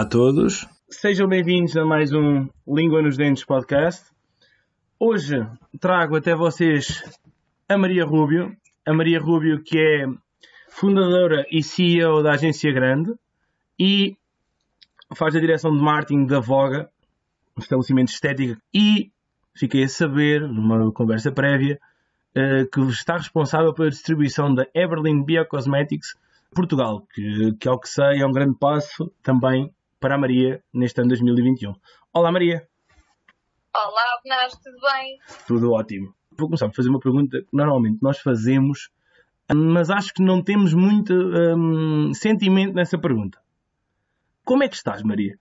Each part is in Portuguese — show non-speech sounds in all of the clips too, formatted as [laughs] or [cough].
Olá a todos, sejam bem-vindos a mais um Língua nos Dentes podcast. Hoje trago até vocês a Maria Rubio, a Maria Rubio que é fundadora e CEO da agência Grande e faz a direção de marketing da Voga, um estabelecimento estético, e fiquei a saber, numa conversa prévia, eh, que está responsável pela distribuição da Everlyn Biocosmetics Portugal, que, que ao que sei é um grande passo também para a Maria neste ano 2021. Olá Maria! Olá, Benas, tudo bem? Tudo ótimo. Vou começar por fazer uma pergunta que normalmente nós fazemos, mas acho que não temos muito hum, sentimento nessa pergunta. Como é que estás, Maria?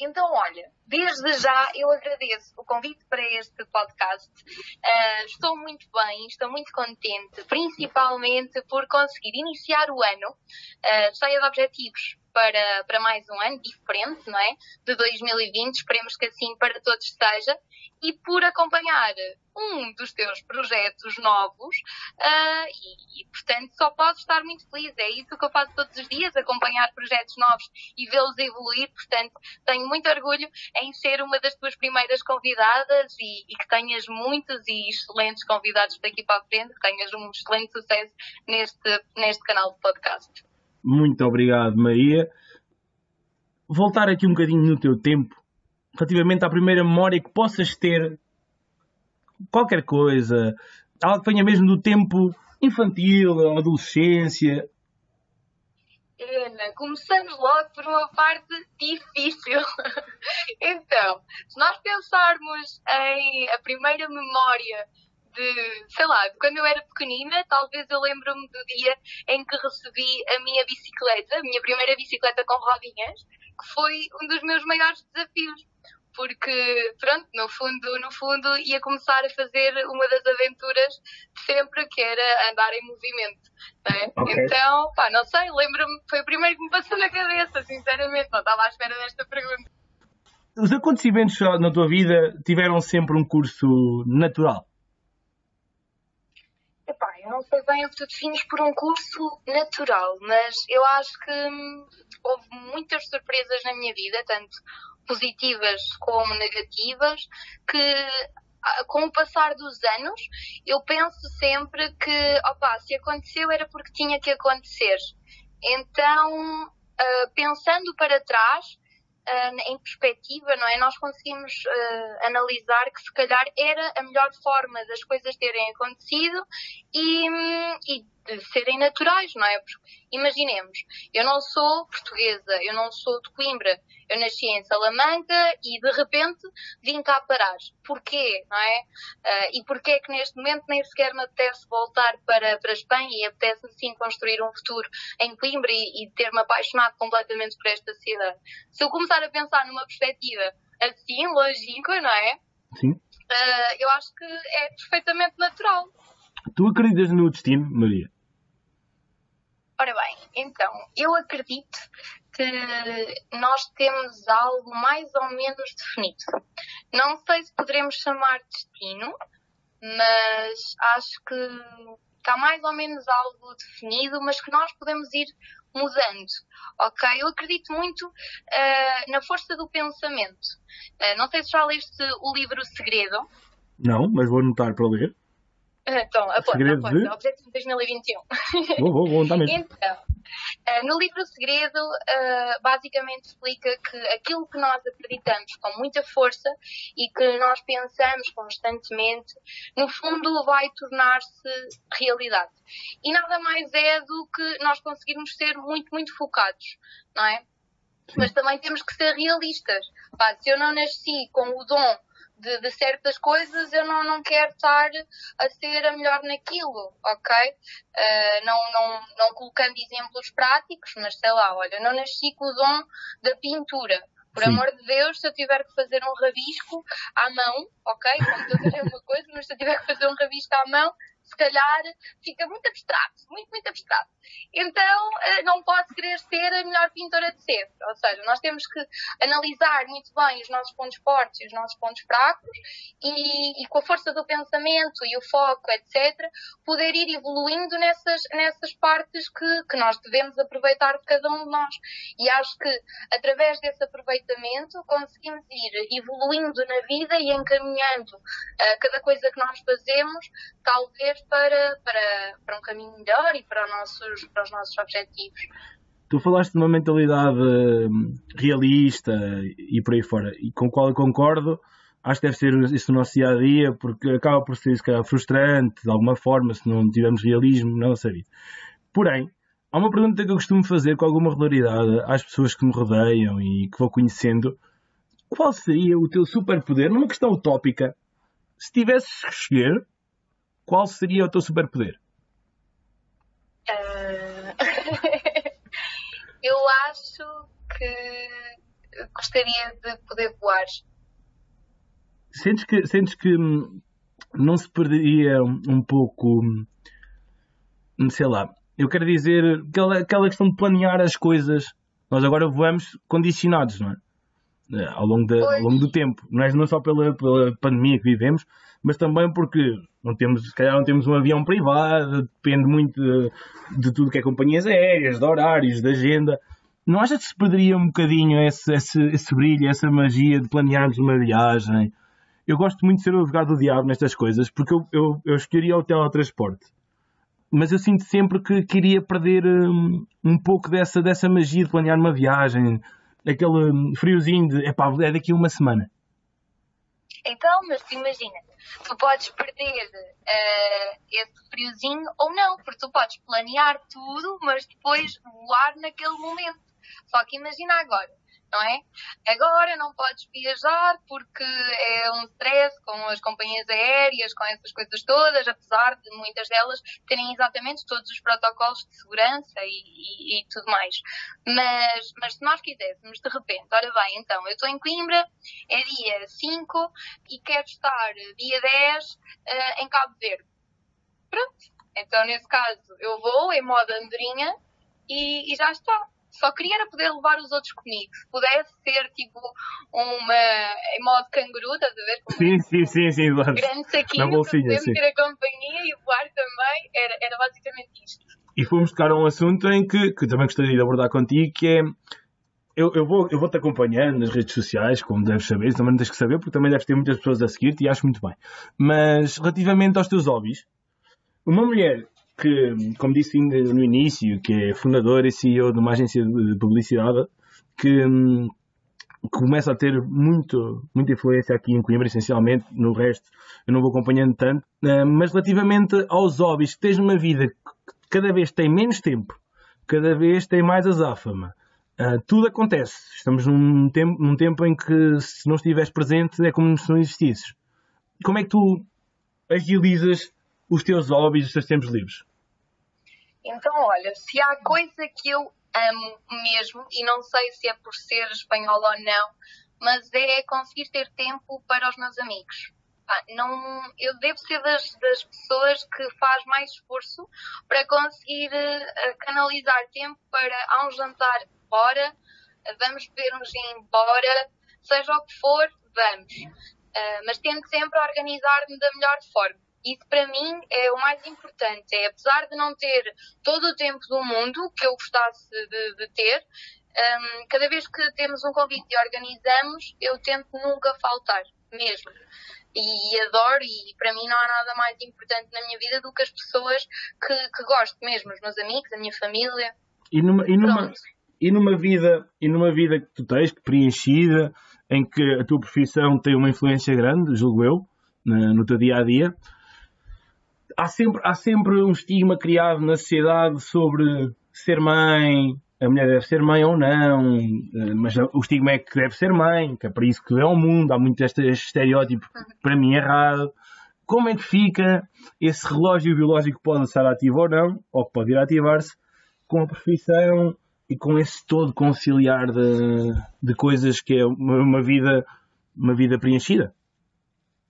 Então, olha, desde já eu agradeço o convite para este podcast. Uh, estou muito bem, estou muito contente, principalmente por conseguir iniciar o ano uh, cheia de objetivos para, para mais um ano diferente, não é? De 2020, esperemos que assim para todos esteja, e por acompanhar um dos teus projetos novos uh, e, e, portanto, só posso estar muito feliz. É isso que eu faço todos os dias, acompanhar projetos novos e vê-los evoluir. Portanto, tenho muito orgulho em ser uma das tuas primeiras convidadas e, e, que tenhas muitos e excelentes convidados daqui para a frente, que tenhas um excelente sucesso neste, neste canal de podcast. Muito obrigado, Maria. Voltar aqui um bocadinho no teu tempo, relativamente à primeira memória que possas ter, qualquer coisa, algo que venha mesmo do tempo infantil, adolescência. Ana, começamos logo por uma parte difícil. [laughs] então, se nós pensarmos em a primeira memória de, sei lá, de quando eu era pequenina, talvez eu lembro-me do dia em que recebi a minha bicicleta, a minha primeira bicicleta com rodinhas, que foi um dos meus maiores desafios. Porque, pronto, no fundo, no fundo, ia começar a fazer uma das aventuras de sempre, que era andar em movimento. Né? Okay. Então, pá, não sei, lembro-me, foi o primeiro que me passou na cabeça, sinceramente, não estava à espera desta pergunta. Os acontecimentos na tua vida tiveram sempre um curso natural? Não sei bem o que tu defines por um curso natural, mas eu acho que hum, houve muitas surpresas na minha vida, tanto positivas como negativas, que com o passar dos anos eu penso sempre que, opa, se aconteceu era porque tinha que acontecer. Então, uh, pensando para trás, em perspectiva, não é? Nós conseguimos uh, analisar que se calhar era a melhor forma das coisas terem acontecido e, um, e de serem naturais, não é? Porque, imaginemos, eu não sou portuguesa, eu não sou de Coimbra, eu nasci em Salamanca e de repente vim cá parar. Porquê, não é? Uh, e porquê é que neste momento nem sequer me apetece voltar para, para a Espanha e apetece sim construir um futuro em Coimbra e, e ter-me apaixonado completamente por esta cidade? Se eu começar a pensar numa perspectiva assim, longínqua, não é? Sim. Uh, eu acho que é perfeitamente natural. Tu acreditas no destino, Maria? Ora bem, então, eu acredito que nós temos algo mais ou menos definido. Não sei se poderemos chamar destino, mas acho que está mais ou menos algo definido, mas que nós podemos ir mudando, ok? Eu acredito muito uh, na força do pensamento. Uh, não sei se já leste o livro Segredo. Não, mas vou anotar para ler. Então, aponta, aponta. De... Objetivo 2021. Vou, vou, vou mesmo. Então, uh, no livro Segredo, uh, basicamente explica que aquilo que nós acreditamos com muita força e que nós pensamos constantemente, no fundo vai tornar-se realidade. E nada mais é do que nós conseguirmos ser muito, muito focados, não é? Sim. Mas também temos que ser realistas. Se eu não nasci com o dom de, de, certas coisas, eu não, não quero estar a ser a melhor naquilo, ok? Uh, não, não, não colocando exemplos práticos, mas sei lá, olha, não nasci com o dom da pintura. Por Sim. amor de Deus, se eu tiver que fazer um rabisco à mão, ok? Computador é uma coisa, mas se eu tiver que fazer um rabisco à mão, se calhar fica muito abstrato, muito, muito abstrato. Então, eh, não pode querer ser a melhor pintora de sempre. Ou seja, nós temos que analisar muito bem os nossos pontos fortes e os nossos pontos fracos e, e com a força do pensamento e o foco, etc., poder ir evoluindo nessas, nessas partes que, que nós devemos aproveitar de cada um de nós. E acho que, através desse aproveitamento, conseguimos ir evoluindo na vida e encaminhando uh, cada coisa que nós fazemos, talvez para, para, para um caminho melhor e para, nossos, para os nossos objetivos. Tu falaste de uma mentalidade hum, realista e por aí fora, e com qual eu concordo. Acho que deve ser isso no nosso dia a dia, porque acaba por ser se calhar, frustrante de alguma forma se não tivermos realismo na nossa vida. Porém, há uma pergunta que eu costumo fazer com alguma regularidade às pessoas que me rodeiam e que vou conhecendo. Qual seria o teu superpoder, numa questão utópica, se tivesses que escolher, qual seria o teu superpoder? Uh... [laughs] eu acho que gostaria de poder voar. Sentes que, sentes que hum, não se perderia um pouco, hum, sei lá, eu quero dizer, aquela, aquela questão de planear as coisas. Nós agora voamos condicionados, não é? Eh, ao longo, de, ao longo do tempo. Não é não só pela, pela pandemia que vivemos, mas também porque não temos, se calhar não temos um avião privado, depende muito de, de tudo que é companhias aéreas, de horários, de agenda. Não acha que se perderia um bocadinho esse, esse, esse brilho, essa magia de planearmos uma viagem? Eu gosto muito de ser o advogado do diabo nestas coisas, porque eu, eu, eu escolheria o teletransporte. Mas eu sinto sempre que queria perder um, um pouco dessa, dessa magia de planear uma viagem, aquele hum, friozinho de, epá, é daqui a uma semana. Então, mas imagina, tu podes perder uh, esse friozinho ou não, porque tu podes planear tudo, mas depois voar naquele momento. Só que imagina agora, não é? Agora não podes viajar porque é um stress com as companhias aéreas, com essas coisas todas, apesar de muitas delas terem exatamente todos os protocolos de segurança e, e, e tudo mais. Mas, mas se nós quiséssemos, de repente, olha bem, então, eu estou em Coimbra, é dia 5 e quero estar dia 10 uh, eh, em Cabo Verde. Pronto. Então, nesse caso, eu vou em modo andorinha e, e já está só queria era poder levar os outros comigo. Se pudesse ser tipo uma em modo canguru, estás a ver? Como sim, sim, sim, sim, claro. Grande saquinho, bolsinha, sim. ter a companhia e voar também. Era, era basicamente isto. E fomos tocar a um assunto em que, que também gostaria de abordar contigo, que é eu, eu, vou, eu vou-te acompanhando nas redes sociais, como deves saber, também tens que saber, porque também deves ter muitas pessoas a seguir-te e acho muito bem. Mas relativamente aos teus hobbies, uma mulher que, como disse no início, que é fundador e CEO de uma agência de publicidade que hum, começa a ter muito, muita influência aqui em Coimbra, essencialmente, no resto eu não vou acompanhando tanto, hum, mas relativamente aos hobbies, que tens uma vida que cada vez tem menos tempo, cada vez tem mais azáfama, hum, tudo acontece. Estamos num tempo, num tempo em que se não estiveres presente é como se não existisses. Como é que tu agilizas os teus hobbies, os teus tempos livres? Então, olha, se há coisa que eu amo mesmo, e não sei se é por ser espanhola ou não, mas é conseguir ter tempo para os meus amigos. não, eu devo ser das, das, pessoas que faz mais esforço para conseguir uh, canalizar tempo para há um jantar fora, vamos beber um gin embora, seja o que for, vamos. Uh, mas tento sempre organizar-me da melhor forma. Isso para mim é o mais importante. É apesar de não ter todo o tempo do mundo que eu gostasse de, de ter, um, cada vez que temos um convite e organizamos, eu tento nunca faltar, mesmo. E adoro, e para mim não há nada mais importante na minha vida do que as pessoas que, que gosto mesmo, os meus amigos, a minha família. E numa, e numa, e numa vida e numa vida que tu tens, preenchida, em que a tua profissão tem uma influência grande, julgo eu, no teu dia a dia, há sempre, há sempre um estigma criado na sociedade sobre ser mãe, a mulher deve ser mãe ou não, eh, mas o estigma é que deve ser mãe, que é para isso que é o mundo, há muito este, este estereótipo para mim errado. Como é que fica esse relógio biológico que pode estar ativo ou não, ou que pode ir ativar-se, com a profissão e com esse todo conciliar de, de coisas que é uma, uma vida uma vida preenchida?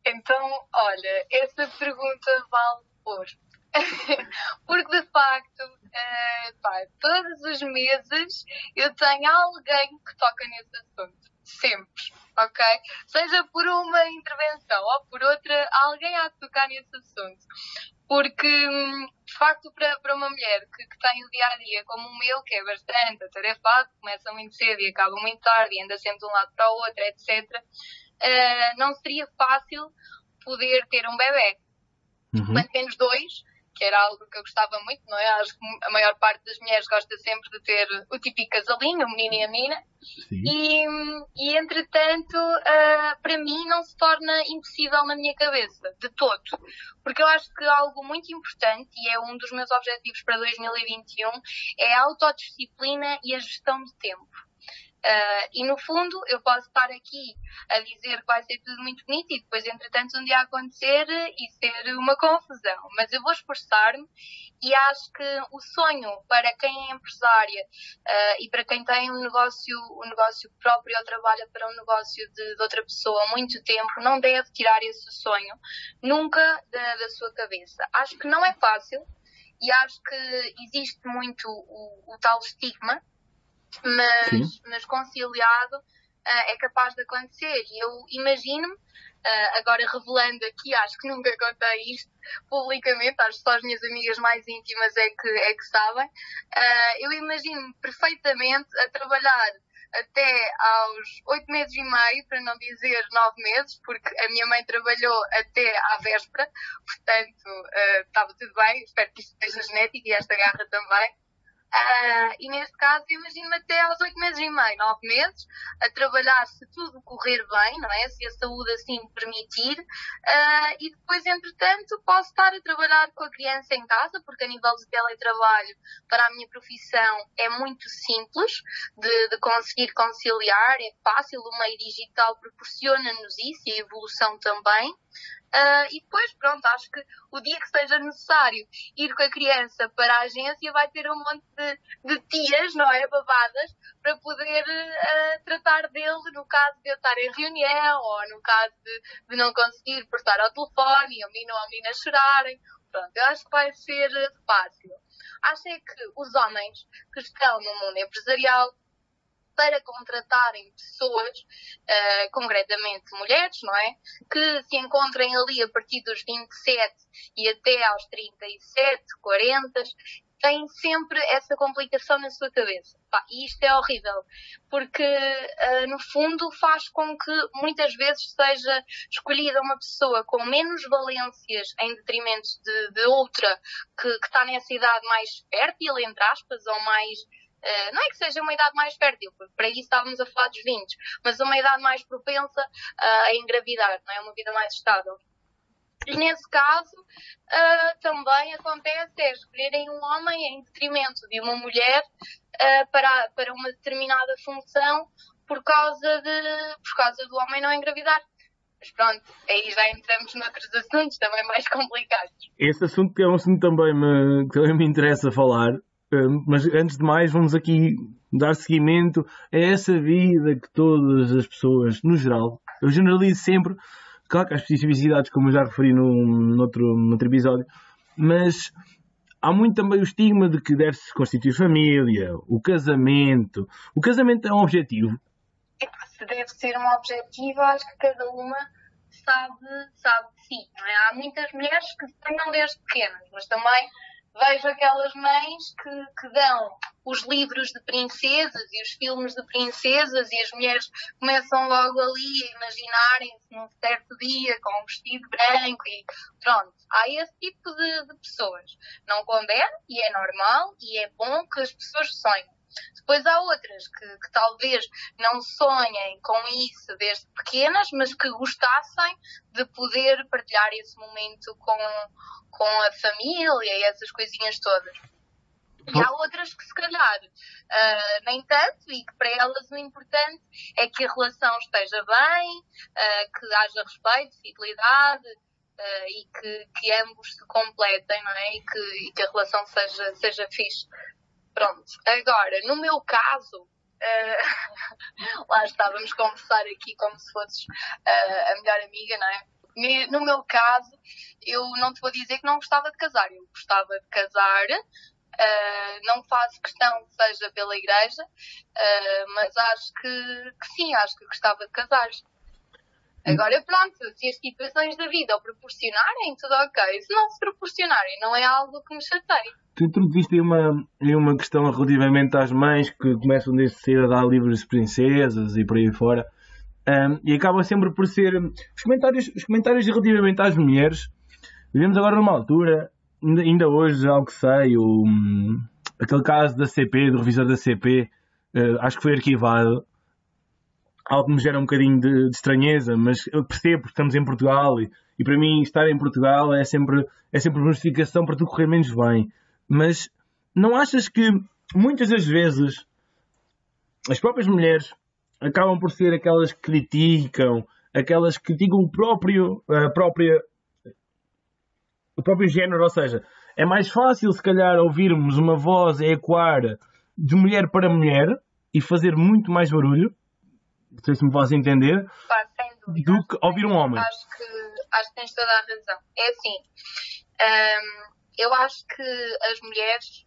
Então, olha, essa pergunta vale [laughs] Porque de facto, uh, pá, todos os meses eu tenho alguém que toca nesse assunto. Sempre. Ok? Seja por uma intervenção ou por outra, alguém há de tocar nesse assunto. Porque, hum, de facto, para, para uma mulher que, que tem o dia a dia como o meu, que é bastante atarefado, começa muito cedo e acaba muito tarde e anda sempre de um lado para o outro, etc., uh, eh, não seria fácil poder ter um bebê. Uhum. Quanto menos dois, que era algo que eu gostava muito, não é? Acho que a maior parte das mulheres gosta sempre de ter o típico casalinho, o menino e a menina. E, e, entretanto, uh, para mim não se torna impossível na minha cabeça, de todo. Porque eu acho que algo muito importante, e é um dos meus objetivos para 2021, é a autodisciplina e a gestão de tempo. Uh, e no fundo, eu posso estar aqui a dizer que vai ser tudo muito bonito e depois, entretanto, um dia acontecer e ser uma confusão. Mas eu vou esforçar-me e acho que o sonho para quem é empresária uh, e para quem tem um negócio, um negócio próprio ou trabalha para um negócio de, de outra pessoa há muito tempo, não deve tirar esse sonho nunca da, da sua cabeça. Acho que não é fácil e acho que existe muito o, o tal estigma mas, mas conciliado uh, é capaz de acontecer. E eu imagino-me, uh, agora revelando aqui, acho que nunca contei isto publicamente, acho que só as minhas amigas mais íntimas é que, é que sabem, uh, eu imagino-me perfeitamente a trabalhar até aos oito meses e meio, para não dizer nove meses, porque a minha mãe trabalhou até à véspera, portanto estava tudo bem, espero que isto seja genético e esta garra também. Uh, e neste caso, imagino-me até aos oito meses e meio, nove meses, a trabalhar se tudo correr bem, não é? Se a saúde assim permitir. Uh, e depois, entretanto, posso estar a trabalhar com a criança em casa, porque a nível de teletrabalho, para a minha profissão, é muito simples de, de conseguir conciliar, é fácil, o meio digital proporciona-nos isso e a evolução também. Uh, e depois, pronto, acho que o dia que seja necessário ir com a criança para a agência vai ter um monte de, de tias, não é? Babadas, para poder uh, tratar dele no caso de eu estar em reunião ou no caso de, de não conseguir prestar ao telefone o menino ou a menina chorarem. Pronto, eu acho que vai ser fácil. Acho é que os homens que estão no mundo empresarial para contratarem pessoas, uh, concretamente mulheres, não é? Que se encontrem ali a partir dos 27 e até aos 37, 40, têm sempre essa complicação na sua cabeça. Pá, e isto é horrível, porque uh, no fundo faz com que muitas vezes seja escolhida uma pessoa com menos valências em detrimento de, de outra que, está nessa idade mais fértil, entre aspas, ou mais não é que seja uma idade mais fértil, para isso estávamos a falar dos 20, mas uma idade mais propensa uh, a engravidar, não é? Uma vida mais estável. E nesse caso, uh, também acontece é escolherem um homem em detrimento de uma mulher para, para uma determinada função por causa, de, por causa do homem não engravidar. Mas pronto, aí já entramos noutros assuntos também mais [laughs] complicados. Esse assunto que é um assunto também me, que também me interessa falar, mas antes de mais, vamos aqui dar seguimento a essa vida que todas as pessoas, no geral, eu generalizo sempre, claro que há especificidades, como eu já referi no, noutro, noutro episódio, mas há muito também o estigma de que deve-se constituir família, o casamento. O casamento é um objetivo. Se deve ser um objetivo, acho que cada uma sabe, sabe de si. É? Há muitas mulheres que sonham desde pequenas, mas também vejo aquelas mães que, que dão os livros de princesas e os filmes de princesas e as mulheres começam logo ali a imaginarem-se num certo dia com um vestido branco e pronto. Há esse tipo de, de pessoas. Não condeno e é normal e é bom que as pessoas sonhem. Depois há outras que, que, talvez não sonhem com isso desde pequenas, mas que gostassem de poder partilhar esse momento com, com a família e essas coisinhas todas. E há outras que se calhar uh, nem tanto e que para elas o importante é que a relação esteja bem, uh, que haja respeito, fidelidade uh, e que, que ambos se completem, não é? E que, e que a relação seja, seja fixe Pronto, agora, no meu caso, uh, [laughs] lá está, vamos conversar aqui como se fosses uh, a melhor amiga, não é? no meu caso, eu não te vou dizer que não gostava de casar. Eu gostava de casar, uh, não faço questão que seja pela igreja, mas acho que, que, sim, acho que gostava de casar. Agora, pronto, se as situações da vida o proporcionarem, tudo ok. Se não se proporcionarem, não é algo que me chateie. Tu introduziste aí uma, uma questão relativamente às mães que começam desde cedo a dar livros de princesas e por aí fora. Um, e acaba sempre por ser. Os comentários, os comentários relativamente às mulheres. Vivemos agora numa altura, ainda, hoje, algo que sei, o, aquele caso da CP, do revisor da CP, uh, eh, acho que foi arquivado. Algo que me gera um bocadinho de, de estranheza, mas eu percebo porque estamos em Portugal e, e, para mim estar em Portugal é sempre, é sempre uma justificação para tudo correr menos bem. Mas não achas que muitas das vezes as próprias mulheres acabam por ser aquelas que criticam, aquelas que criticam o próprio, a própria, o próprio género, ou seja, é mais fácil se calhar ouvirmos uma voz ecoar de mulher para mulher e fazer muito mais barulho, não sei se me posso entender, Pá, do que ouvir um homem. Acho que, acho que tens toda a razão. É assim, hum, eu acho que as mulheres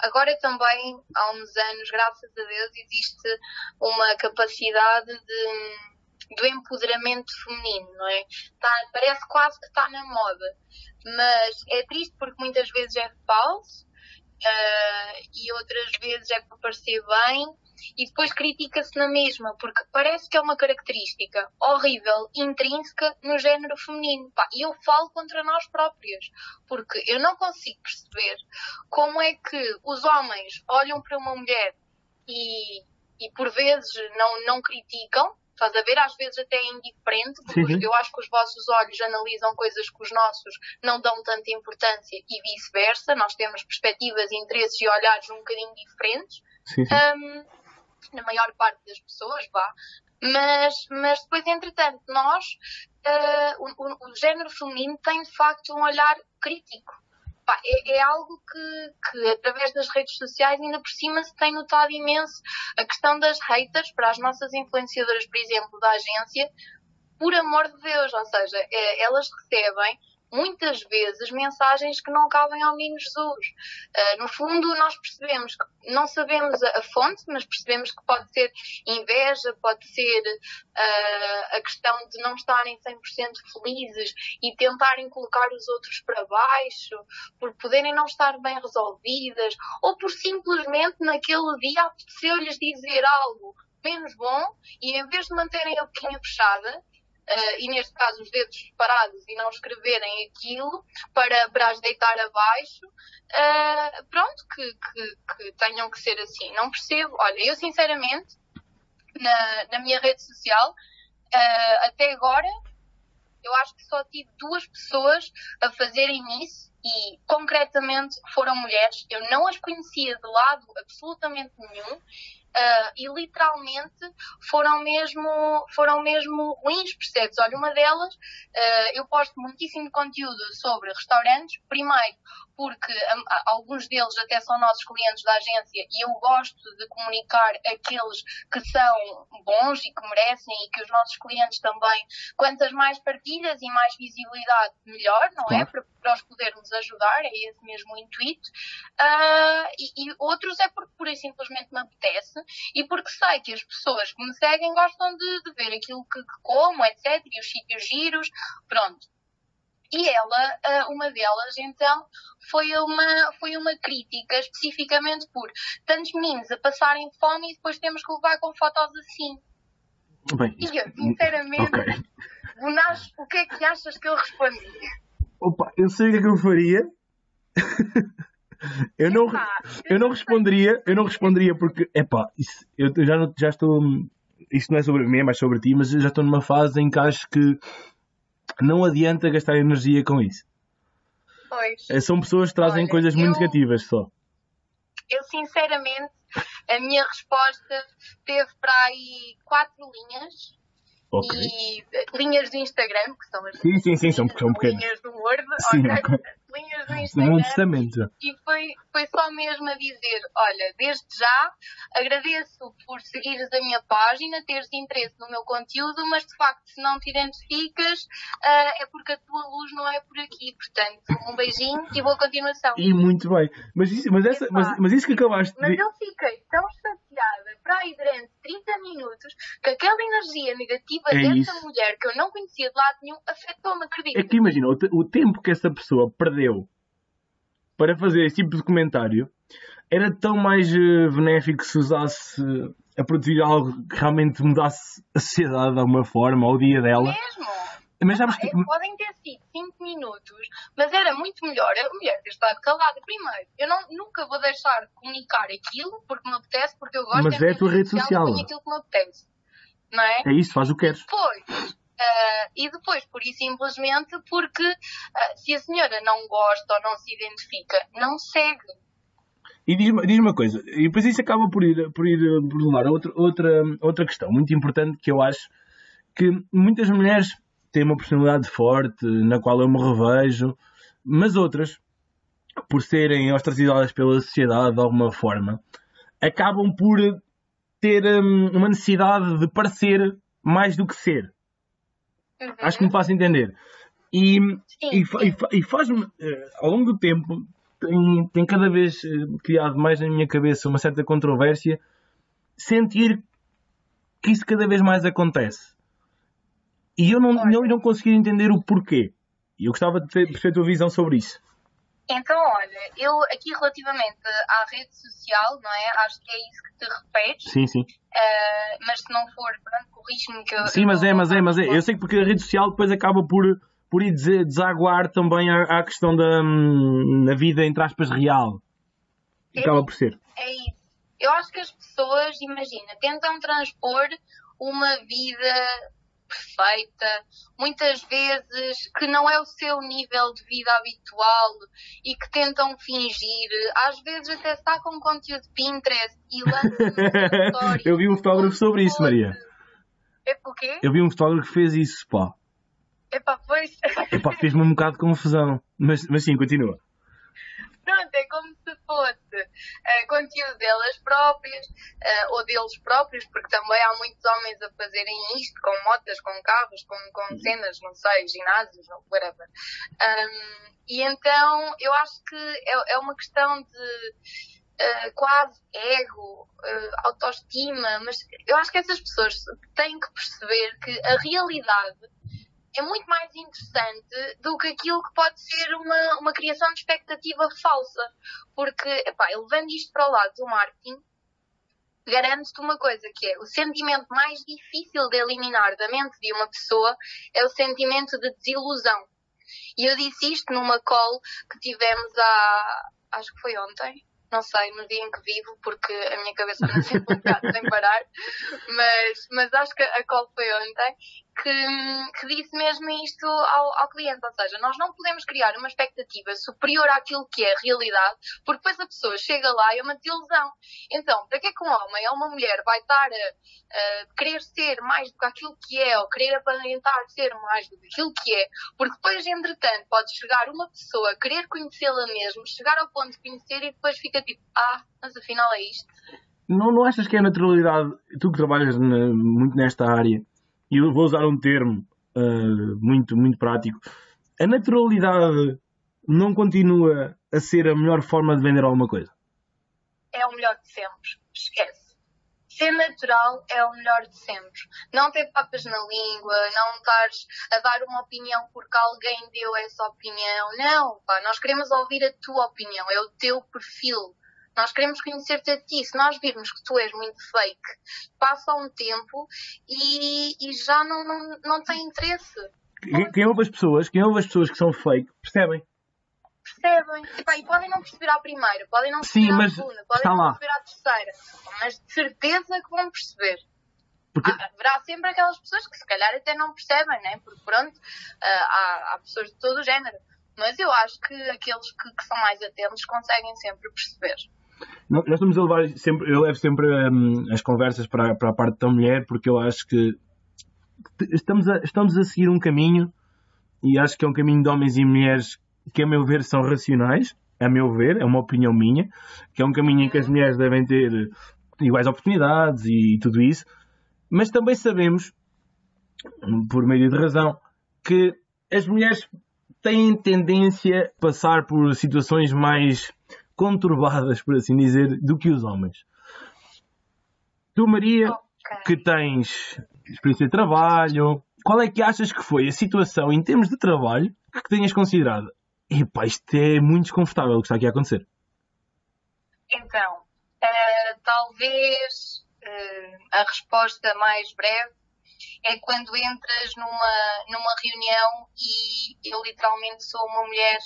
agora também, há uns anos, graças a Deus, existe uma capacidade de, do empoderamento feminino, não é? Tá, parece quase que está na moda. Mas é triste porque muitas vezes é falso uh, e outras vezes é para parecer bem e depois critica-se na mesma, porque parece que é uma característica horrível, intrínseca no género feminino. E eu falo contra nós próprias, porque eu não consigo perceber como é que os homens olham para uma mulher e, e por vezes não, não criticam, Estás a ver? Às vezes até é indiferente, porque uhum. eu acho que os vossos olhos analisam coisas que os nossos não dão tanta importância e vice-versa. Nós temos perspectivas, interesses e olhares um bocadinho diferentes. Sim, sim. Um, na maior parte das pessoas, vá. Mas, mas depois, entretanto, nós, uh, o, o, género feminino tem de facto um olhar crítico. Pá, é, é, algo que, que, através das redes sociais, ainda por cima, se tem notado imenso. A questão das haters para as nossas influenciadoras, por exemplo, da agência, por amor de Deus, ou seja, é, elas recebem muitas vezes mensagens que não cabem ao menino Jesus. Uh, no fundo, nós percebemos que não sabemos a, a, fonte, mas percebemos que pode ser inveja, pode ser uh, a questão de não estarem 100% felizes e tentarem colocar os outros para baixo, por poderem não estar bem resolvidas, ou por simplesmente naquele dia apeteceu-lhes dizer algo menos bom e em vez de manterem a boquinha fechada, uh, e neste caso os dedos separados e não escreverem aquilo para, para as deitar abaixo, uh, pronto, que, que, que, tenham que ser assim. Não percebo. Olha, eu sinceramente, na, na minha rede social, uh, até agora, eu acho que só tive duas pessoas a fazerem isso e concretamente foram mulheres. Eu não as conhecia de lado absolutamente nenhum Uh, e literalmente foram mesmo, foram mesmo ruins, percebes? Olha, uma delas, uh, eu posto muitíssimo conteúdo sobre restaurantes, primeiro porque um, alguns deles até são nossos clientes da agência e eu gosto de comunicar aqueles que são bons e que merecem e que os nossos clientes também, quantas mais partilhas e mais visibilidade, melhor, não é? Para, para os podermos ajudar, é esse mesmo o intuito. Uh, e, e, outros é porque pura e simplesmente me apetece e porque sei que as pessoas que me seguem gostam de, de ver aquilo que, que como, etc. E os sítios giros, pronto. E ela, ah, uma delas, então, foi uma, foi uma crítica especificamente por tantos meninos a passarem fome e depois temos que levar com fotos assim. Bem, e eu, sinceramente, okay. O que é que achas que eu respondi? Opa, eu sei o que é que eu faria. [laughs] eu não, eu não responderia, eu não responderia porque, epá, isso, eu já, já estou, isto não é sobre mim, é mais sobre ti, mas eu já estou numa fase em que acho que não adianta gastar energia com isso. Pois. É, são pessoas que trazem Olha, coisas muito eu, negativas só. Eu, sinceramente, a minha resposta teve para aí quatro linhas Ok. E eh, linhas do Instagram, que são as Sim, sim, sim, são, são linhas do Word, Sim, ok? ok. Um Instagram. testamento. E foi, foi só mesmo a dizer: olha, desde já agradeço por seguires a minha página, teres interesse no meu conteúdo, mas de facto, se não te identificas, ah, é porque a tua luz não é por aqui. Portanto, um beijinho e boa continuação. E muito bem. Mas isso, mas essa, mas, mas isso que acabaste de Mas eu fiquei tão chateada para aí durante 30 minutos que aquela energia negativa É dessa isso. mulher que eu não conhecia de lado nenhum afetou-me, acredito. É que imagina, o, o tempo que essa pessoa perdeu para fazer esse tipo de comentário era tão mais eh, benéfico se usasse a produzir algo que realmente mudasse a sociedade de alguma forma, ao dia dela. Mesmo. Mas sabes Ah, que. é, podem ter sido 5 minutos, mas era muito melhor a mulher ter estado calada primeiro. Eu não, nunca vou deixar de comunicar aquilo porque me apetece, porque eu gosto Mas é a tua rede social. ponho aquilo que me apetece. Não é? É isso, faz o que queres. Depois, ah, e depois, por isso simplesmente, porque ah, se a senhora não gosta ou não se identifica, não segue. E diz-me diz uma coisa, e depois isso acaba por ir, por ir eh, por levar a outra, outra, outra questão muito importante que eu acho que muitas mulheres têm uma personalidade forte, na qual eu me revejo, mas outras, por serem ostracizadas pela sociedade de alguma forma, acabam por ter hum, uma necessidade de parecer mais do que ser. Uhum. Acho que me faço entender. E, e, e fa- e faz-me, eh, ao longo do tempo, tem, tem cada vez eh, criado mais na minha cabeça uma certa controvérsia, sentir que isso cada vez mais acontece. E eu não, não, não conseguir entender o porquê. E eu gostava de ter, perceber a tua visão sobre isso. Então, olha, eu aqui relativamente à rede social, não é? Acho que é isso que te repetes, Sim, sim. ah, mas se não for, pronto, corrige-me que eu. Sim, mas é, mas é, mas é. Eu sei que porque a rede social depois acaba por, por ir desaguar também à, à questão da hum, na vida, entre aspas, real. Acaba por ser. É isso. Eu acho que as pessoas, imagina, tentam transpor uma vida perfeita, muitas vezes que não é o seu nível de vida habitual e que tentam fingir, às vezes até sacam conteúdo de Pinterest e lançam story. [laughs] Eu vi um fotógrafo sobre isso, Maria. É o quê? Eu vi um fotógrafo que fez isso, pá. Epá, pois. Epá, fez-me um bocado de confusão. Mas, mas sim, continua. Pronto, é como se fosse eh, conteúdo delas próprias eh, ou deles próprios, porque também há muitos homens a fazerem isto com motas, com carros, com, com cenas, não sei, ginásios, whatever. Ahm, e então eu acho que é, é uma questão de eh, quase ego, eh, autoestima, mas eu acho que essas pessoas têm que perceber que a realidade é muito mais interessante do que aquilo que pode ser uma, uma criação de expectativa falsa. Porque, epá, levando isto para o lado do marketing, garanto-te uma coisa, que é o sentimento mais difícil de eliminar da mente de uma pessoa é o sentimento de desilusão. E eu disse isto numa call que tivemos há, acho que foi ontem, não sei, no dia em que vivo, porque a minha cabeça anda sempre um bocado sem parar, [laughs] mas, mas acho que a call foi ontem, que, que disse mesmo isto ao, ao cliente, ou seja, nós não podemos criar uma expectativa superior àquilo que é a realidade, porque depois a pessoa chega lá e é uma desilusão. Então, para que é que um homem ou uma mulher vai estar a, a querer ser mais do que aquilo que é, ou querer aparentar ser mais do que aquilo que é, porque depois, entretanto, pode chegar uma pessoa, querer conhecê-la mesmo, chegar ao ponto de conhecer e depois fica tipo, ah, mas afinal é isto. Não, não achas que é a naturalidade, tu que trabalhas na- muito nesta área, e eu vou usar um termo ah, muito, muito prático, a naturalidade não continua a ser a melhor forma de vender alguma coisa? é o melhor de sempre. Esquece. Ser natural é o melhor de sempre. Não ter papas na língua, não estares a dar uma opinião porque alguém deu essa opinião. Não, pá, nós queremos ouvir a tua opinião, é o teu perfil. Nós queremos conhecer-te a ti. Se nós virmos que tu és muito fake, passa um tempo e, e já não, não, não tem interesse. Quem, quem ouve as pessoas, quem ouve as pessoas que são fake, percebem. Percebem? E, pá, e podem não perceber à primeira, podem não Sim, perceber à mas segunda, podem não perceber à terceira, mas de certeza que vão perceber. Porque, Há- haverá sempre aquelas pessoas que se calhar até não percebem, né? Porque pronto, ah, há, há pessoas de todo o género. Mas eu acho que aqueles que, que são mais atentos conseguem sempre perceber. Nós estamos a levar sempre, eu levo sempre hum, as conversas para, para a parte da mulher, porque eu acho que estamos a, estamos a seguir um caminho, e acho que é um caminho de homens e mulheres que, a meu ver, são racionais, a meu ver, é uma opinião minha, que é um caminho em que as mulheres devem ter iguais oportunidades e tudo isso, mas também sabemos, por meio de razão, que as mulheres têm tendência a passar por situações mais conturbadas, por assim dizer, do que os homens. Tu, Maria, okay. que tens experiência de trabalho, qual é que achas que foi a situação em termos de trabalho que tenhas considerado? Epá, isto é muito desconfortável o que está aqui a acontecer. Então, uh, talvez uh, a resposta mais breve é quando entras numa, numa reunião e eu literalmente sou uma mulher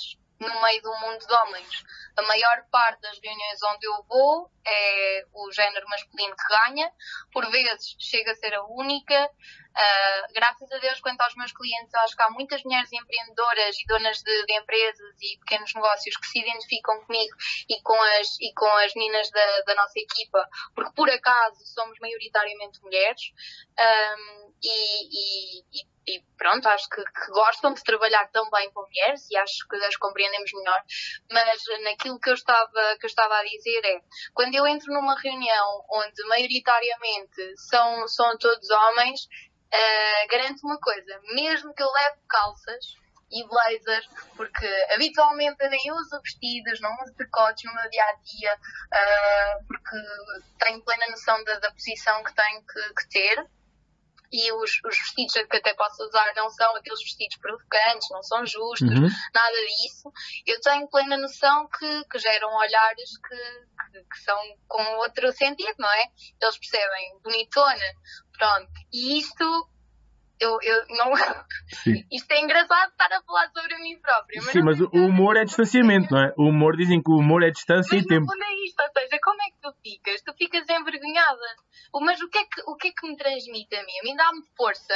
no meio do mundo de homens. A maior parte das reuniões onde eu vou é o género masculino que ganha, por vezes chega a ser a única. Uh, graças a Deus, quanto aos meus clientes, acho que há muitas mulheres empreendedoras e donas de, de, empresas e pequenos negócios que se identificam comigo e com as, e com as meninas da, da nossa equipa, porque por acaso somos maioritariamente mulheres. Um, e, e, e pronto, acho que, que, gostam de trabalhar também com mulheres e acho que as compreendemos melhor. Mas naquilo que eu estava, que eu estava a dizer é, quando eu entro numa reunião onde maioritariamente são, são todos homens, uh, garanto uma coisa, mesmo que eu leve calças, e blazers, porque habitualmente eu nem uso vestidos, não uso decotes no meu dia a dia, uh, porque tenho plena noção da, da posição que tenho que, que ter e os, os, vestidos que até posso usar não são aqueles vestidos provocantes, não são justos, uhum. nada disso. Eu tenho plena noção que, que geram olhares que, que, que, são com outro sentido, não é? Eles percebem bonitona, pronto. E isto eu, eu não. Sim. [laughs] Isto é engraçado estar a falar sobre mim própria. Mas Sim, mas o humor é distanciamento, não é? O humor dizem que o humor é distância mas e tempo. Mas é isto, ou seja, como é que tu ficas? Tu ficas envergonhada. Mas o que é que, o que, é que me transmite a mim? A mim dá-me força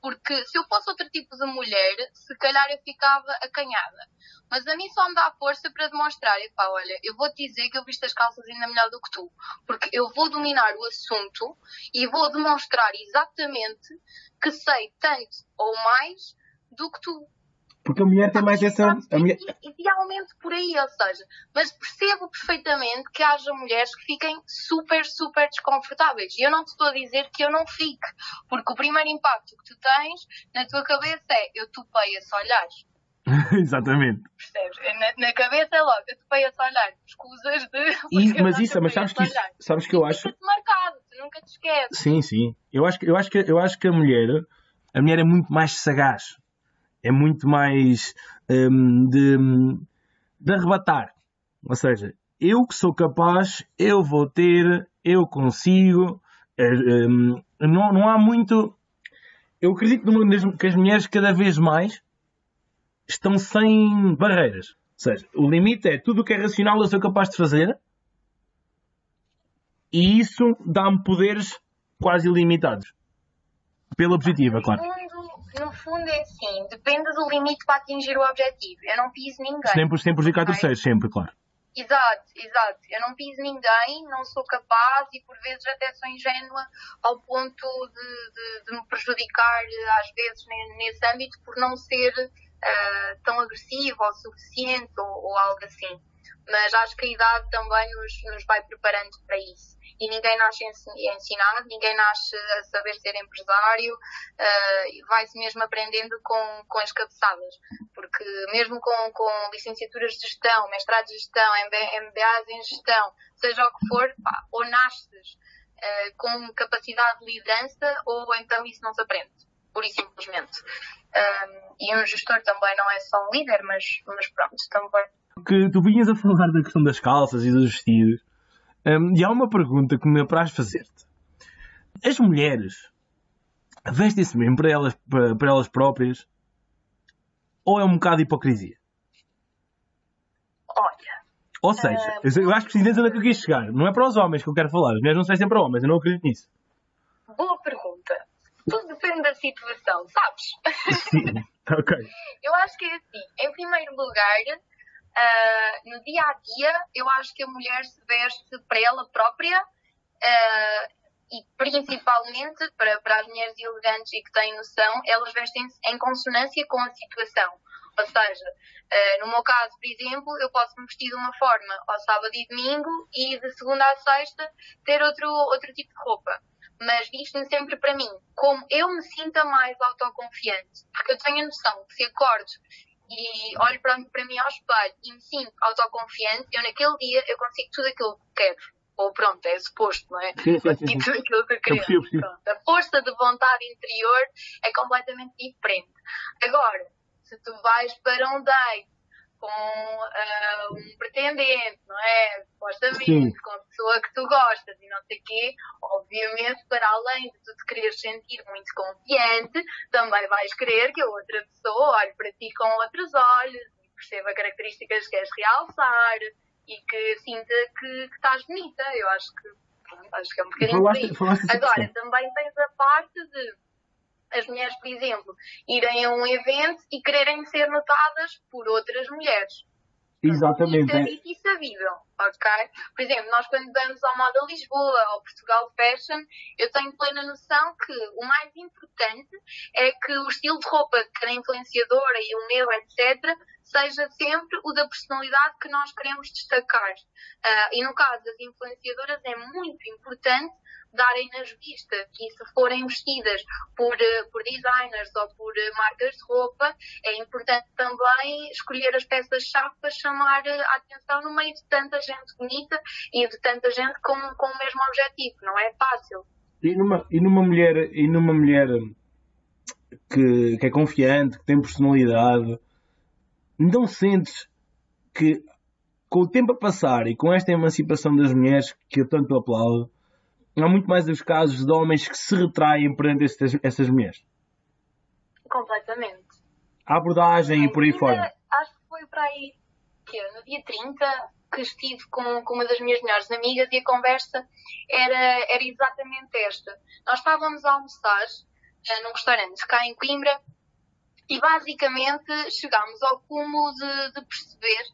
porque se eu fosse outro tipo de mulher, se calhar eu ficava acanhada. Mas a mim só me dá força para demonstrar, epá, olha, eu vou te dizer que eu visto as calças ainda melhor do que tu. Porque eu vou dominar o assunto e vou demonstrar exatamente que sei tanto ou mais do que tu. Porque a mulher tem mais essa. A mulher... Idealmente por aí, ou seja, mas percebo perfeitamente que haja mulheres que fiquem super, super desconfortáveis. E eu não te estou a dizer que eu não fique, porque o primeiro impacto que tu tens na tua cabeça é eu topei a olhar. [laughs] Exatamente. Percebes? Na, na, cabeça é logo, eu topei a olhar, escusas de. [laughs] Mas isso, mas sabes que, isso, sabes que eu acho. Fica-te marcado, tu nunca te esqueces. Sim, sim. Eu acho, eu, acho que, eu acho que a mulher, a mulher é muito mais sagaz é muito mais um, de, de arrebatar. Ou seja, eu que sou capaz, eu vou ter, eu consigo. Um, não, não há muito. Eu acredito que as mulheres cada vez mais estão sem barreiras. Ou seja, o limite é tudo o que é racional eu sou capaz de fazer e isso dá-me poderes quase ilimitados. Pela positiva, claro no fundo é assim, depende do limite para atingir o objetivo. Eu não piso ninguém. Sempre, sem prejudicar okay? terceiros, sempre, claro. Exato, exato. Eu não piso ninguém, não sou capaz e por vezes até sou ingênua ao ponto de, de, de me prejudicar às vezes nesse âmbito por não ser uh, tão agressiva o suficiente ou, ou, algo assim. Mas acho que a idade também nos, nos vai preparando para isso e ninguém nasce ensinado, ninguém nasce a saber ser empresário, uh, vai-se mesmo aprendendo com, com as cabeçadas, porque mesmo com, com licenciaturas de gestão, mestrado de gestão, MBAs em gestão, seja o que for, pá, ou nasces uh, com capacidade de liderança ou então isso não se aprende, pura e simplesmente. Um, e um gestor também não é só um líder, mas, mas pronto, também. Que tu vinhas a falar da questão das calças e dos vestidos. Um, e há uma pergunta que me apraz fazer-te. As mulheres vestem-se bem para elas, para, para elas próprias ou é um bocado de hipocrisia? Olha. Ou seja, uh, eu acho que precisas onde é que eu quis chegar. Não é para os homens que eu quero falar. As mulheres não sei sempre para homens, eu não acredito nisso. Boa pergunta. Tudo depende da situação, sabes? Sim, [laughs] ok. Eu acho que é assim. Em primeiro lugar, Uh, no dia a dia, eu acho que a mulher se veste para ela própria uh, e principalmente para, para as mulheres elegantes e que têm noção, elas vestem-se em consonância com a situação. Ou seja, uh, no meu caso, por exemplo, eu posso me vestir de uma forma ao sábado e domingo e de segunda a sexta ter outro, outro tipo de roupa. Mas visto-me sempre para mim, como eu me sinta mais autoconfiante, porque eu tenho a noção que se acordo e olho para, para mim ao espelho e me sinto autoconfiante, eu naquele dia eu consigo tudo aquilo que quero ou pronto, é suposto, não é? Sim, sim, sim. E tudo aquilo que eu queria. A força de vontade interior é completamente diferente. Agora, se tu vais para um date com uh, um pretendente, não é? Supostamente, com a pessoa que tu gostas e não sei o quê, obviamente, para além de tu te quereres sentir muito confiante, também vais querer que a outra pessoa olhe para ti com outros olhos e perceba características que queres realçar e que sinta que, que estás bonita. Eu acho que, acho que é um bocadinho falaste, falaste Agora, também tens a parte de as mulheres, por exemplo, irem a um evento e quererem ser notadas por outras mulheres. Exatamente. Isso é insabível, ok? Por exemplo, nós quando vamos ao Moda Lisboa, ao Portugal Fashion, eu tenho plena noção que o mais importante é que o estilo de roupa de cada influenciadora e o meu, etc., seja sempre o da personalidade que nós queremos destacar. Uh, e no caso das influenciadoras é muito importante darem nas vistas e se forem vestidas por, eh, por designers ou por eh, marcas de roupa, é importante também escolher as peças-chave para chamar eh, a atenção no meio de tanta gente bonita e de tanta gente com, com o mesmo objetivo. Não é fácil. E numa, e numa mulher, e numa mulher que, que é confiante, que tem personalidade, não sentes que com o tempo a passar e com esta emancipação das mulheres que eu tanto aplaudo, há muito mais os casos de homens que se retraem perante estas, essas mulheres. Completamente. A abordagem e por aí fora. Acho que foi para aí, que no dia 30, que estive com, com uma das minhas melhores amigas e a conversa era, era exatamente esta. Nós estávamos a almoçar uh, num restaurante cá em Coimbra e basicamente chegámos ao cúmulo de, de perceber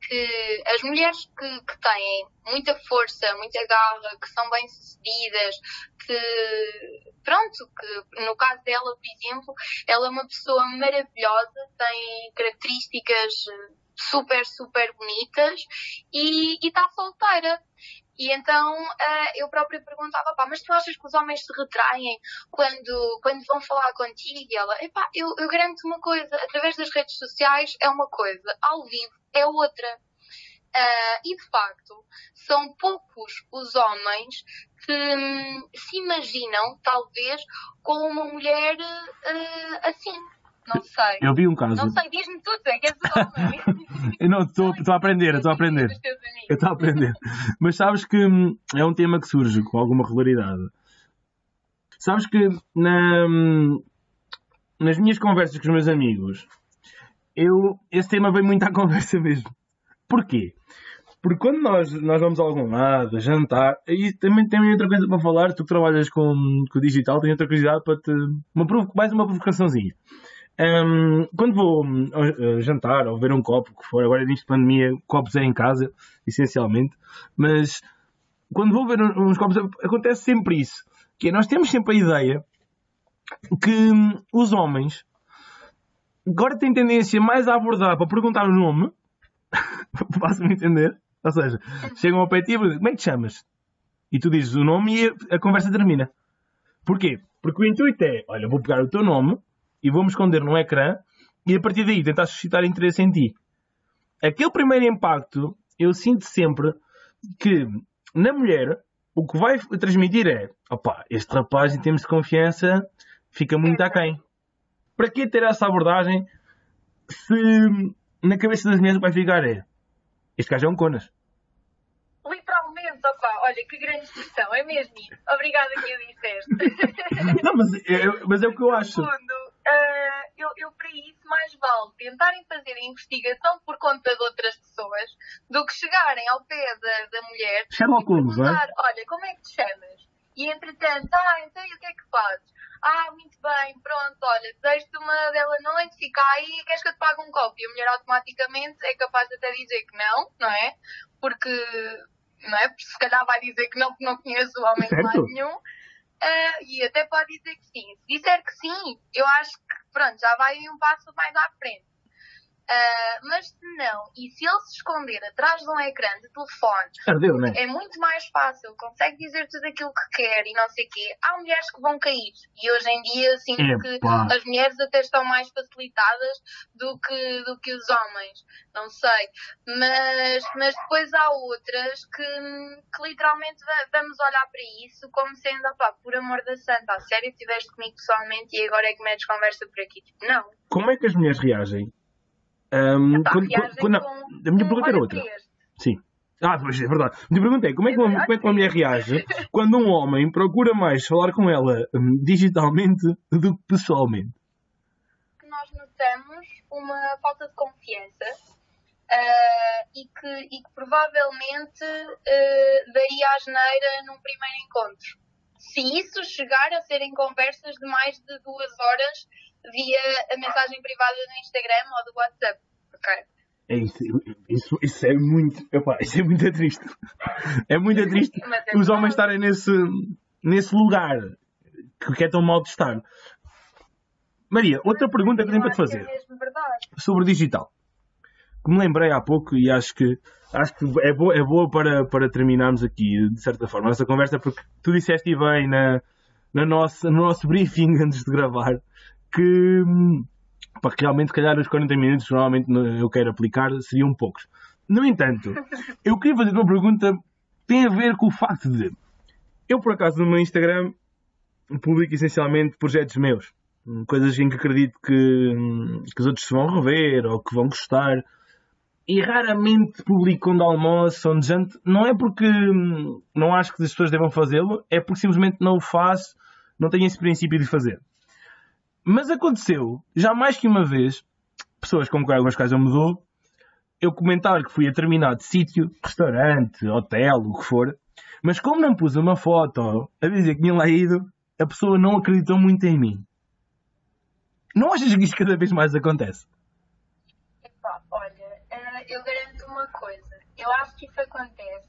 que as mulheres que, que, têm muita força, muita garra, que são bem-sucedidas, que, pronto, que no caso dela, por exemplo, ela é uma pessoa maravilhosa, tem características super, super bonitas e está solteira. E então uh, eu própria perguntava, pá, mas tu achas que os homens se retraem quando, quando vão falar contigo? E ela, epá, eu, eu garanto uma coisa, através das redes sociais é uma coisa, ao vivo é outra. Uh, e de facto, são poucos os homens que hum, se imaginam, talvez, com uma mulher uh, assim. Não sei. Eu vi um caso. Não sei, diz-me tudo, é que és homem. eu não, estou a aprender, estou a aprender. Eu estou a aprender. Mas sabes que hum, é um tema que surge com alguma regularidade. Sabes que na, hum, nas minhas conversas com os meus amigos, eu, esse tema vem muito à [laughs] conversa mesmo. Porquê? Porque quando nós, nós vamos a algum lado, jantar, e também tem outra coisa para falar, tu que trabalhas com, com o digital, tenho outra curiosidade para te. Uma, mais uma provocaçãozinha. Um, quando vou uh, jantar ou ver um copo, que for, agora nisto de pandemia, copos é em casa, essencialmente, mas quando vou ver uns copos, acontece sempre isso. Que é, nós temos sempre a ideia que hum, os homens agora têm tendência mais a abordar para perguntar o nome, [laughs] faço-me entender, ou seja, chegam ao pé e como é que te chamas? E tu dizes o nome e a conversa termina. Porquê? Porque o intuito é, olha, vou pegar o teu nome e vou-me esconder no ecrã e a partir daí tentar suscitar interesse em ti. Aquele primeiro impacto, eu sinto sempre que na mulher o que vai transmitir é opá, este rapaz em termos de confiança fica muito aquém. Para que ter essa abordagem se na cabeça das mulheres vai ficar é este gajo é um conas. Literalmente, opá, olha que grande expressão, é mesmo isso. Obrigada que o disseste. Não, mas é, mas é o que eu acho. Fundo, uh, eu, eu para isso mais vale tentarem fazer a investigação por conta de outras pessoas do que chegarem ao pé da, da mulher Holmes, não é? olha, como é que te chamas? E entretanto, ah, então e o que é que fazes? Ah, muito bem, pronto, olha, desejo-te uma dela noite, fica aí, queres que eu te pague um copo? E a mulher automaticamente é capaz de até dizer que não, não é? Porque não é? Porque se calhar vai dizer que não, porque não conheço o homem de lado nenhum. Uh, e até pode dizer que sim. Se disser que sim, eu acho que pronto, já vai um passo mais à frente. Uh, mas se não, e se ele se esconder atrás de um ecrã de telefone, Ardeu, né? é muito mais fácil, consegue dizer tudo aquilo que quer e não sei o quê. Há mulheres que vão cair. E hoje em dia sinto Epa. que as mulheres até estão mais facilitadas do que, do que os homens. Não sei. Mas, mas depois há outras que, que literalmente vamos olhar para isso como sendo, opá, por amor da santa, a sério, estiveste comigo pessoalmente e agora é que metes conversa por aqui. Tipo, não. Como é que as mulheres reagem um, Epá, quando, quando- com- a minha pergunta era outra. Sim. Ah, pois é verdade. A minha pergunta é: como é que uma, como é que uma mulher reage quando um homem procura mais falar com ela hum, digitalmente do que pessoalmente? nós notamos uma falta de confiança ah, e, que, e que provavelmente ah, daria a asneira num primeiro encontro. Se isso chegar a serem conversas de mais de duas horas via a mensagem privada do Instagram ou do WhatsApp. ok? É isso, isso, isso é muito. Epá, isso é muito triste. É muito triste [laughs] é os homens estarem nesse, nesse lugar que, é tão mal de estar. Maria, outra pergunta que tenho para te fazer É verdade. sobre o digital. Que me lembrei há pouco e acho que, acho que é boa, é boa para, para terminarmos aqui, de certa forma, essa conversa, porque tu disseste e bem na, na nossa, no nosso briefing [laughs] antes de gravar que, hum, que realmente, se calhar, os 40 minutos normalmente eu quero aplicar seriam poucos. No entanto, [laughs] eu queria fazer uma pergunta tem a ver com o facto de eu, por acaso, no meu Instagram publico essencialmente projetos meus. Hum, Coisas em que acredito que, hum, que os outros se vão rever ou que vão gostar. E raramente publico onde almoço, onde janto. Não é porque não acho que as pessoas devam fazê-lo, é porque simplesmente não o faço, não tenho esse princípio de fazer. Mas aconteceu, já mais que uma vez, pessoas com quem algumas casas eu me dou, eu comentar que fui a determinado sítio, restaurante, hotel, o que for, mas como não pus uma foto a dizer que tinha lá ido, a pessoa não acreditou muito em mim. Não achas que isto cada vez mais acontece? Epá, olha, eh, eu garanto uma coisa. Eu acho que isso acontece.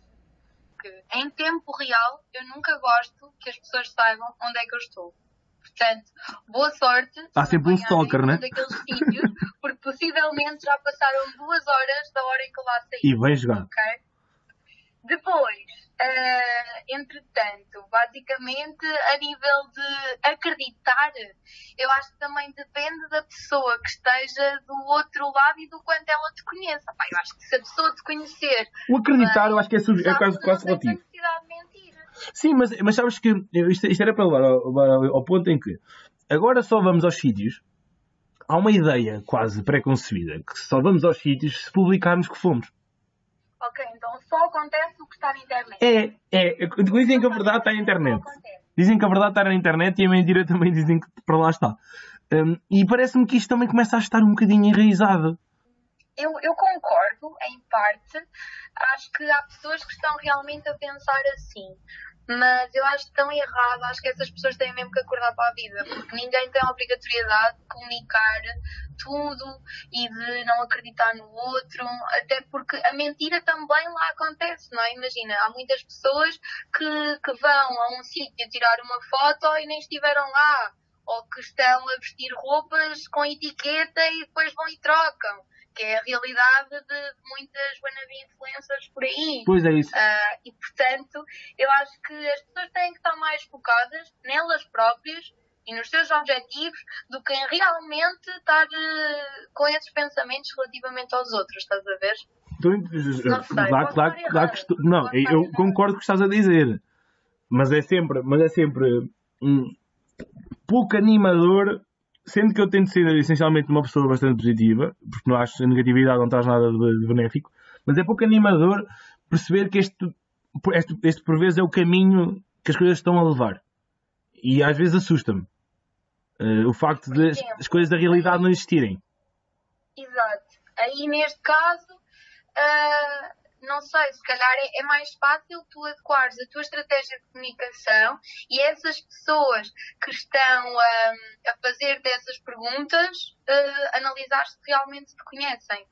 Que em tempo real, eu nunca gosto que as pessoas saibam onde é que eu estou. Portanto, boa sorte. Há sempre um stalker, né? daqueles sítios, porque possivelmente já passaram duas horas da hora em que eu lá saí. E bem jogado. Ok? Depois, eh, entretanto, basicamente a nível de acreditar, eu acho que também depende da pessoa que esteja do outro lado e do quanto ela te conheça. Pá, eu acho que se a pessoa te conhecer, O acreditar eu acho que é, é quase, quase relativo. Sim, mas, mas sabes que isto, isto era para levar ao, ao- ao ponto em que agora só vamos aos sítios. Há uma ideia quase pré-concebida que só vamos aos sítios se publicarmos que fomos. Ok, então só acontece o que está na internet. É, é. Dizem que a verdade está na internet. Dizem que a verdade está na internet e a mentira também dizem que para lá está. Hum, e parece-me que isto também começa a estar um bocadinho enraizado. Eu, eu concordo, em parte. Acho que há pessoas que estão realmente a pensar assim. Mas eu acho tão errado. Acho que essas pessoas têm mesmo que acordar para a vida. Porque ninguém tem a obrigatoriedade de comunicar tudo e de não acreditar no outro. Até porque a mentira também lá acontece, não é? Imagina, há muitas pessoas que, que vão a um sítio tirar uma foto e nem estiveram lá. Ou que estão a vestir roupas com etiqueta e depois vão e trocam que é a realidade de muitas wannabe influencers por aí. Pois é isso. Ah, e portanto, eu acho que as pessoas têm que estar mais focadas nelas próprias e nos seus objetivos do que em realmente estar eh, com esses pensamentos relativamente aos outros, estás a ver? Então, Não sei, claro, posso claro, estar claro que estou- Não, eu concordo com o que estás a dizer. Mas é sempre, mas é sempre um, pouco animador, sendo que eu tento ser essencialmente uma pessoa bastante positiva, porque não acho que a negatividade não traz nada de, benéfico, mas é pouco animador perceber que este, este, este por vezes é o caminho que as coisas estão a levar. E às vezes assusta-me. Eh, o facto de as, as coisas da realidade não existirem. Exato. Aí neste caso, ah, não sei, se calhar é, é mais fácil tu adequares a tua estratégia de comunicação e essas pessoas que estão ah, a fazer dessas perguntas ah, analisar se realmente te conhecem.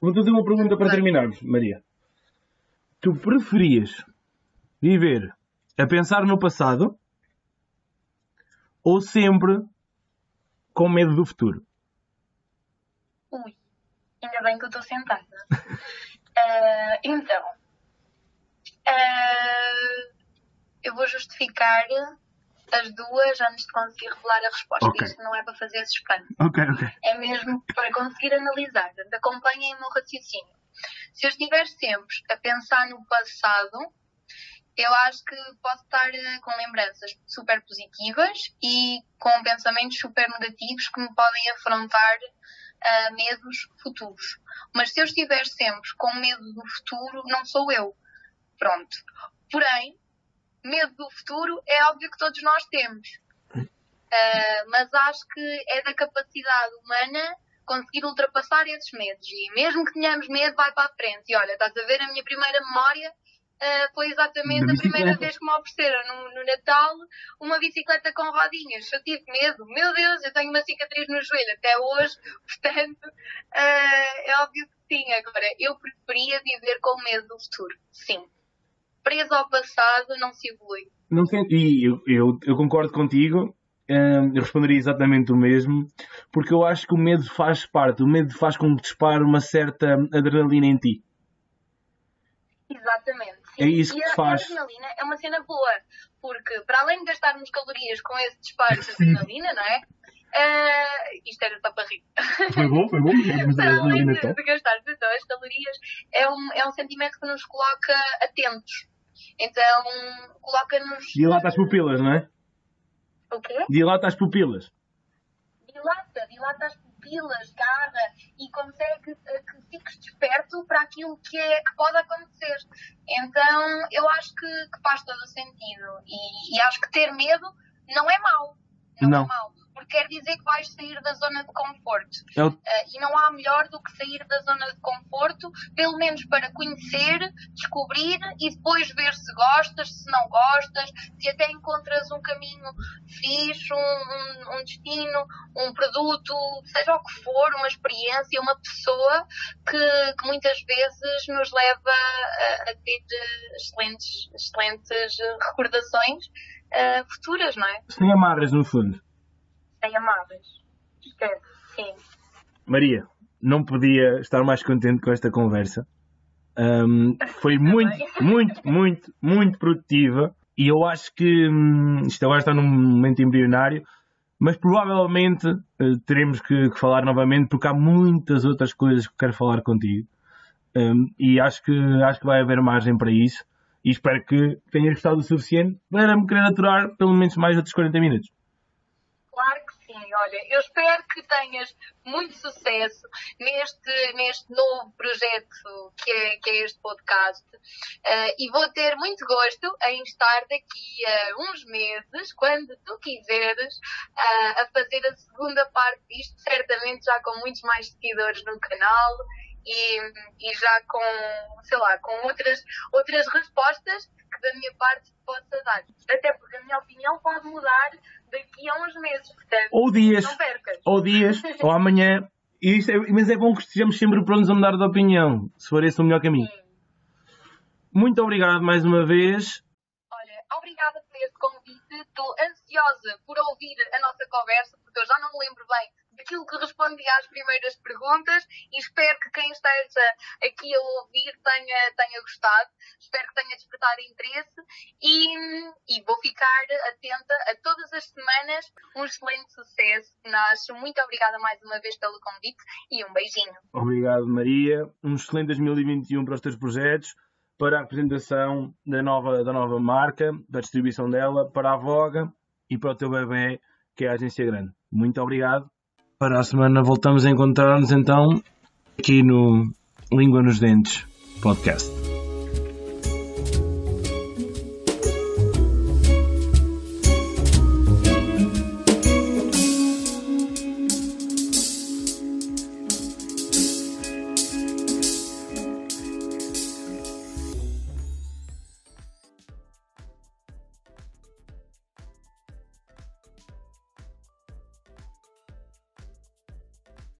Vou-te fazer uma pergunta para terminarmos, Maria. tu preferias viver a pensar no passado ou sempre com medo do futuro? Ui, ainda bem que eu estou sentada. [laughs] uh, então, uh, eu vou justificar as duas antes de conseguir revelar a resposta. Okay. Isto não é para fazer suspense. Ok, ok. É mesmo para conseguir analisar. Acompanhem o meu raciocínio. Se eu estiver sempre a pensar no passado, eu acho que posso estar eh, com lembranças super positivas e com pensamentos super negativos que me podem afrontar uh, medos futuros. Mas se eu estiver sempre com medo do futuro, não sou eu. Pronto. Porém, medo do futuro é óbvio que todos nós temos. Uh, mas acho que é da capacidade humana conseguir ultrapassar esses medos. E mesmo que tenhamos medo, vai para a frente. E olha, estás a ver a minha primeira memória Uh, foi exatamente a primeira vez que me ofereceram no, no, Natal uma bicicleta com rodinhas. Eu tive medo, meu Deus, eu tenho uma cicatriz no joelho até hoje, [laughs] portanto, uh, é óbvio que sim. Agora, eu preferia viver com medo do futuro, sim. Preso ao passado, não se evolui. Não tem, e eu, eu, eu concordo contigo, eu responderia exatamente o mesmo, porque eu acho que o medo faz parte, o medo faz com que dispare uma certa adrenalina em ti. Exatamente. É isso que e a, faz. a adrenalina é uma cena boa, porque para além de gastarmos calorias com esse disparo de [laughs] adrenalina, não é? Uh, isto era só para rir. Foi bom, foi bom. [laughs] Mas para além de, de gastar então, as calorias, é um, é um sentimento que nos coloca atentos. Então, coloca-nos. Dilata as pupilas, não é? O quê? Dilata as pupilas. Dilata, dilata as pupilas, garra e consegue uh, que fiques desperto para aquilo que, é, que pode acontecer. Então, eu acho que, que faz todo o sentido. E, e, acho que ter medo não é mau. Não, não. é mau porque quer dizer que vais sair da zona de conforto. Eu... Uh, e não há melhor do que sair da zona de conforto, pelo menos para conhecer, descobrir e depois ver se gostas, se não gostas, se até encontras um caminho fixe, um, um, um destino, um produto, seja o que for, uma experiência, uma pessoa que, que muitas vezes nos leva a, a ter excelentes, excelentes recordações uh, futuras, não é? Sem amarras, no fundo amáveis. Esquece, sim. Maria, não podia estar mais contente com esta conversa. Um, foi muito, muito, muito, muito produtiva. E eu acho que hum, isto agora está num momento embrionário, mas provavelmente uh, teremos que, que, falar novamente porque há muitas outras coisas que quero falar contigo. Um, e acho que, acho que vai haver margem para isso. E espero que tenhas gostado o suficiente para me querer aturar pelo menos mais outros 40 minutos. Olha, eu espero que tenhas muito sucesso neste, neste novo projeto que é, que é este podcast uh, e vou ter muito gosto em estar daqui a uns meses, quando tu quiseres, uh, a fazer a segunda parte disto, certamente já com muitos mais seguidores no canal e, e já com, sei lá, com outras, outras respostas que da minha parte possa dar. Até porque a minha opinião pode mudar daqui a uns meses, portanto, ou dias, não percas. Ou dias, [laughs] ou amanhã. Isto é, mas é bom que estejamos sempre prontos a mudar de opinião, se for esse o melhor caminho. Sim. Muito obrigado mais uma vez. Olha, obrigada por este convite. Estou ansiosa por ouvir a nossa conversa, porque eu já não me lembro bem daquilo que respondi às primeiras perguntas e espero que quem esteja aqui a ouvir tenha, tenha gostado. Espero que tenha despertado interesse e, e vou ficar atenta a todas as semanas. Um excelente sucesso, Nacho. Muito obrigada mais uma vez pelo convite e um beijinho. Obrigado, Maria. Um excelente 2021 para os teus projetos para a apresentação da nova, da nova marca, da distribuição dela, para a Voga e para o teu bebê, que é a Agência Grande. Muito obrigado para a semana voltamos a encontrar-nos então aqui no Língua nos Dentes podcast.